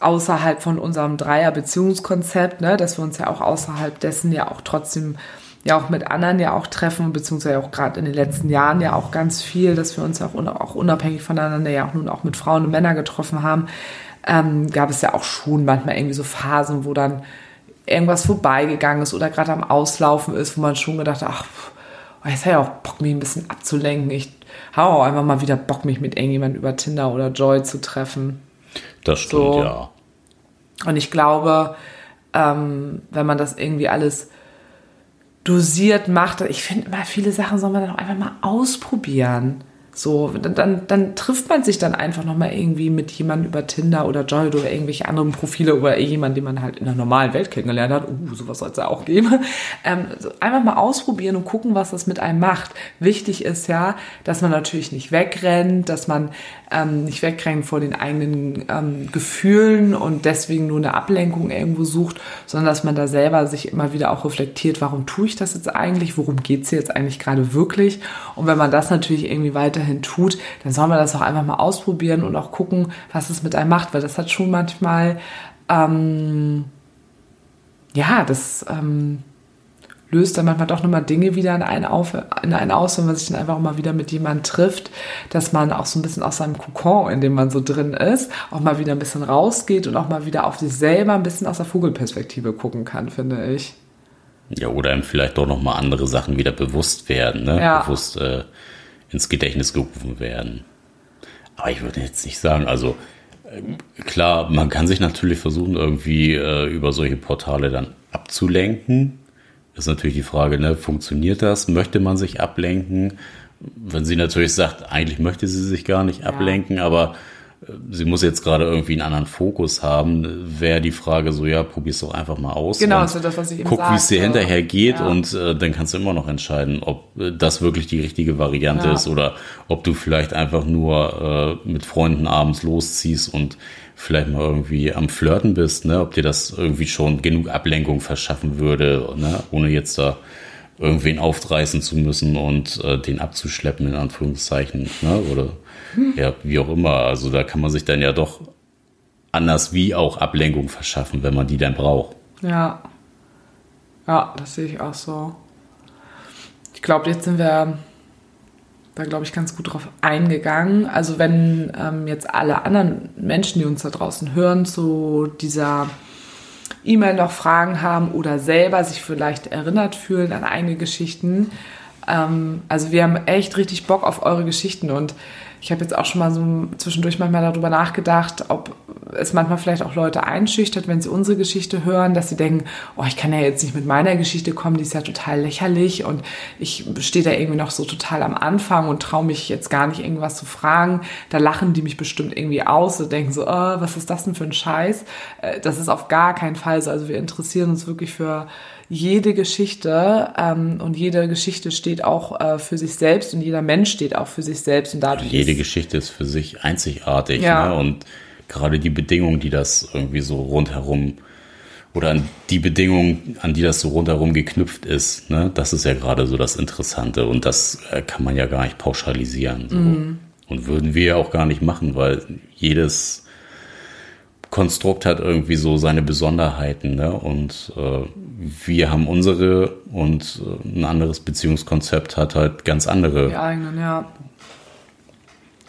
S1: außerhalb von unserem Dreier-Beziehungskonzept, ne, dass wir uns ja auch außerhalb dessen ja auch trotzdem ja auch mit anderen ja auch treffen, beziehungsweise auch gerade in den letzten Jahren ja auch ganz viel, dass wir uns auch, auch unabhängig voneinander ja auch nun auch mit Frauen und Männern getroffen haben, ähm, gab es ja auch schon manchmal irgendwie so Phasen, wo dann irgendwas vorbeigegangen ist oder gerade am Auslaufen ist, wo man schon gedacht hat, ach, jetzt habe ich auch Bock, mich ein bisschen abzulenken. Ich habe auch einfach mal wieder Bock, mich mit irgendjemandem über Tinder oder Joy zu treffen.
S2: Das stimmt, so. ja.
S1: Und ich glaube, ähm, wenn man das irgendwie alles dosiert macht. Ich finde immer, viele Sachen soll man dann auch einfach mal ausprobieren. So, dann, dann trifft man sich dann einfach nochmal irgendwie mit jemandem über Tinder oder Joy oder irgendwelche anderen Profile oder jemanden, den man halt in der normalen Welt kennengelernt hat. Uh, sowas soll es ja auch geben. Ähm, so einfach mal ausprobieren und gucken, was das mit einem macht. Wichtig ist ja, dass man natürlich nicht wegrennt, dass man ähm, nicht wegrennt vor den eigenen ähm, Gefühlen und deswegen nur eine Ablenkung irgendwo sucht, sondern dass man da selber sich immer wieder auch reflektiert, warum tue ich das jetzt eigentlich, worum geht's hier jetzt eigentlich gerade wirklich. Und wenn man das natürlich irgendwie weiter weiterhin tut, dann soll man das auch einfach mal ausprobieren und auch gucken, was es mit einem macht, weil das hat schon manchmal, ähm, ja, das ähm, löst dann manchmal doch nochmal Dinge wieder in einen, auf, in einen aus, wenn man sich dann einfach mal wieder mit jemandem trifft, dass man auch so ein bisschen aus seinem Kokon, in dem man so drin ist, auch mal wieder ein bisschen rausgeht und auch mal wieder auf sich selber ein bisschen aus der Vogelperspektive gucken kann, finde ich.
S2: Ja, oder ihm vielleicht doch nochmal andere Sachen wieder bewusst werden, ne?
S1: Ja.
S2: Bewusst äh, ins Gedächtnis gerufen werden. Aber ich würde jetzt nicht sagen, also äh, klar, man kann sich natürlich versuchen, irgendwie äh, über solche Portale dann abzulenken. Ist natürlich die Frage, ne, funktioniert das? Möchte man sich ablenken? Wenn sie natürlich sagt, eigentlich möchte sie sich gar nicht ja. ablenken, aber sie muss jetzt gerade irgendwie einen anderen Fokus haben, wäre die Frage so, ja, probier's doch einfach mal aus.
S1: Genau, ist das, was ich
S2: eben Guck, wie es dir hinterher geht ja. und äh, dann kannst du immer noch entscheiden, ob äh, das wirklich die richtige Variante ja. ist oder ob du vielleicht einfach nur äh, mit Freunden abends losziehst und vielleicht mal irgendwie am Flirten bist, ne, ob dir das irgendwie schon genug Ablenkung verschaffen würde, ne, ohne jetzt da irgendwen aufreißen zu müssen und äh, den abzuschleppen, in Anführungszeichen, ne, oder ja, wie auch immer. Also da kann man sich dann ja doch anders wie auch Ablenkung verschaffen, wenn man die dann braucht.
S1: Ja. Ja, das sehe ich auch so. Ich glaube, jetzt sind wir da, glaube ich, ganz gut drauf eingegangen. Also wenn ähm, jetzt alle anderen Menschen, die uns da draußen hören, zu dieser E-Mail noch Fragen haben oder selber sich vielleicht erinnert fühlen an eigene Geschichten. Ähm, also wir haben echt richtig Bock auf eure Geschichten und ich habe jetzt auch schon mal so zwischendurch manchmal darüber nachgedacht, ob es manchmal vielleicht auch Leute einschüchtert, wenn sie unsere Geschichte hören, dass sie denken, oh, ich kann ja jetzt nicht mit meiner Geschichte kommen, die ist ja total lächerlich und ich stehe da irgendwie noch so total am Anfang und traue mich jetzt gar nicht irgendwas zu fragen. Da lachen die mich bestimmt irgendwie aus und denken so, oh, was ist das denn für ein Scheiß? Äh, das ist auf gar keinen Fall so. Also wir interessieren uns wirklich für jede Geschichte ähm, und jede Geschichte steht auch äh, für sich selbst und jeder Mensch steht auch für sich selbst und dadurch.
S2: Jede Geschichte ist für sich einzigartig ja. ne? und gerade die Bedingungen, die das irgendwie so rundherum oder an die Bedingungen, an die das so rundherum geknüpft ist, ne? das ist ja gerade so das Interessante und das äh, kann man ja gar nicht pauschalisieren. So. Mm. Und würden wir ja auch gar nicht machen, weil jedes Konstrukt hat irgendwie so seine Besonderheiten. Ne? Und äh, wir haben unsere und äh, ein anderes Beziehungskonzept hat halt ganz andere.
S1: Die eigenen, ja.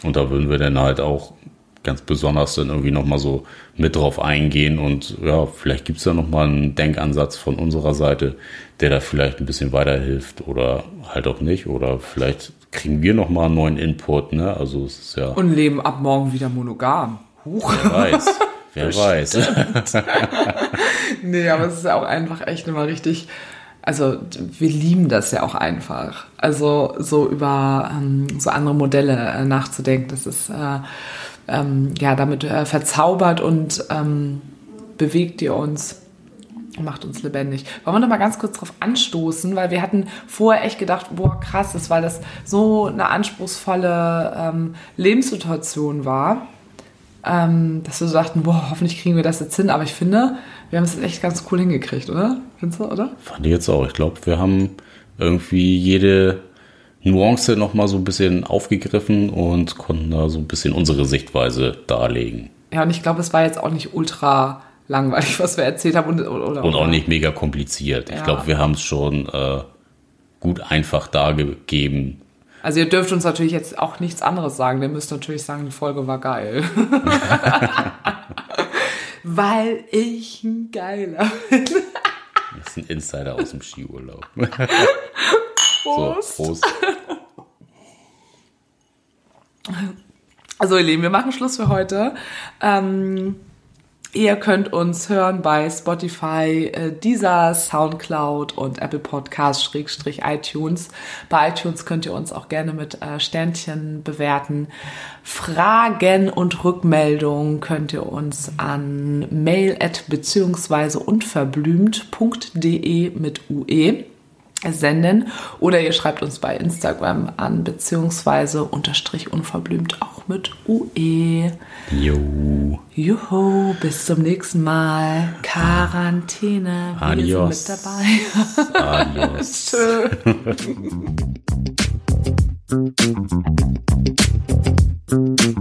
S2: Und da würden wir dann halt auch ganz besonders dann irgendwie nochmal so mit drauf eingehen und ja, vielleicht gibt es da nochmal einen Denkansatz von unserer Seite, der da vielleicht ein bisschen weiterhilft oder halt auch nicht oder vielleicht kriegen wir nochmal einen neuen Input, ne? Also es ist ja...
S1: Und leben ab morgen wieder monogam.
S2: Huch. Wer weiß. Wer weiß.
S1: nee, aber es ist ja auch einfach echt immer richtig. Also wir lieben das ja auch einfach. Also so über ähm, so andere Modelle äh, nachzudenken, das ist äh, ähm, ja damit äh, verzaubert und ähm, bewegt ihr uns macht uns lebendig. Wollen wir noch mal ganz kurz darauf anstoßen, weil wir hatten vorher echt gedacht, boah krass, das, weil das so eine anspruchsvolle ähm, Lebenssituation war ähm, dass wir so dachten, boah, hoffentlich kriegen wir das jetzt hin. Aber ich finde, wir haben es echt ganz cool hingekriegt, oder? Findest du, oder?
S2: Fand ich jetzt auch. Ich glaube, wir haben irgendwie jede Nuance nochmal so ein bisschen aufgegriffen und konnten da so ein bisschen unsere Sichtweise darlegen.
S1: Ja, und ich glaube, es war jetzt auch nicht ultra langweilig, was wir erzählt haben. Und, oder,
S2: und auch nicht mega kompliziert. Ja. Ich glaube, wir haben es schon äh, gut einfach dargegeben,
S1: also ihr dürft uns natürlich jetzt auch nichts anderes sagen. Ihr müsst natürlich sagen, die Folge war geil. Weil ich ein Geiler bin.
S2: Das ist ein Insider aus dem Skiurlaub.
S1: Prost. So, Prost. Also ihr Lieben, wir machen Schluss für heute. Ähm, Ihr könnt uns hören bei Spotify, äh, dieser Soundcloud und Apple Podcast Schrägstrich iTunes. Bei iTunes könnt ihr uns auch gerne mit äh, Sternchen bewerten. Fragen und Rückmeldungen könnt ihr uns an mail at beziehungsweise unverblümt.de mit UE senden oder ihr schreibt uns bei Instagram an beziehungsweise unterstrich unverblümt auch mit UE.
S2: Jo.
S1: Juhu, bis zum nächsten Mal. Quarantäne. Wir
S2: Adios.
S1: sind mit dabei.
S2: Adios.
S1: Tschö.